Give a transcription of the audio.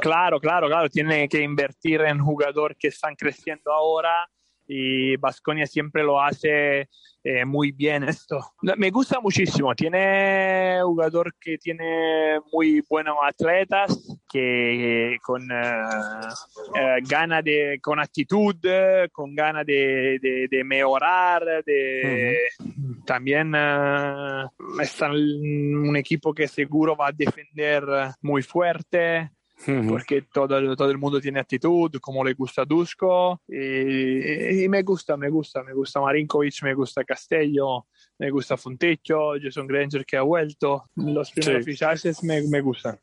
Claro, claro, claro. Tiene que invertir en jugadores que están creciendo ahora y Vasconia siempre lo hace eh, muy bien esto. Me gusta muchísimo. Tiene jugador que tiene muy buenos atletas, que con eh, eh, gana de, con actitud, con ganas de, de, de, mejorar, de también eh, está un equipo que seguro va a defender muy fuerte porque todo, todo el mundo tiene actitud, como le gusta Dusko, y, y, me gusta, me gusta, me gusta Marinkovic, me gusta Castello, me gusta Fontecchio, Jason Granger que ha vuelto, los primeros Sí. fichajes me, me gustan.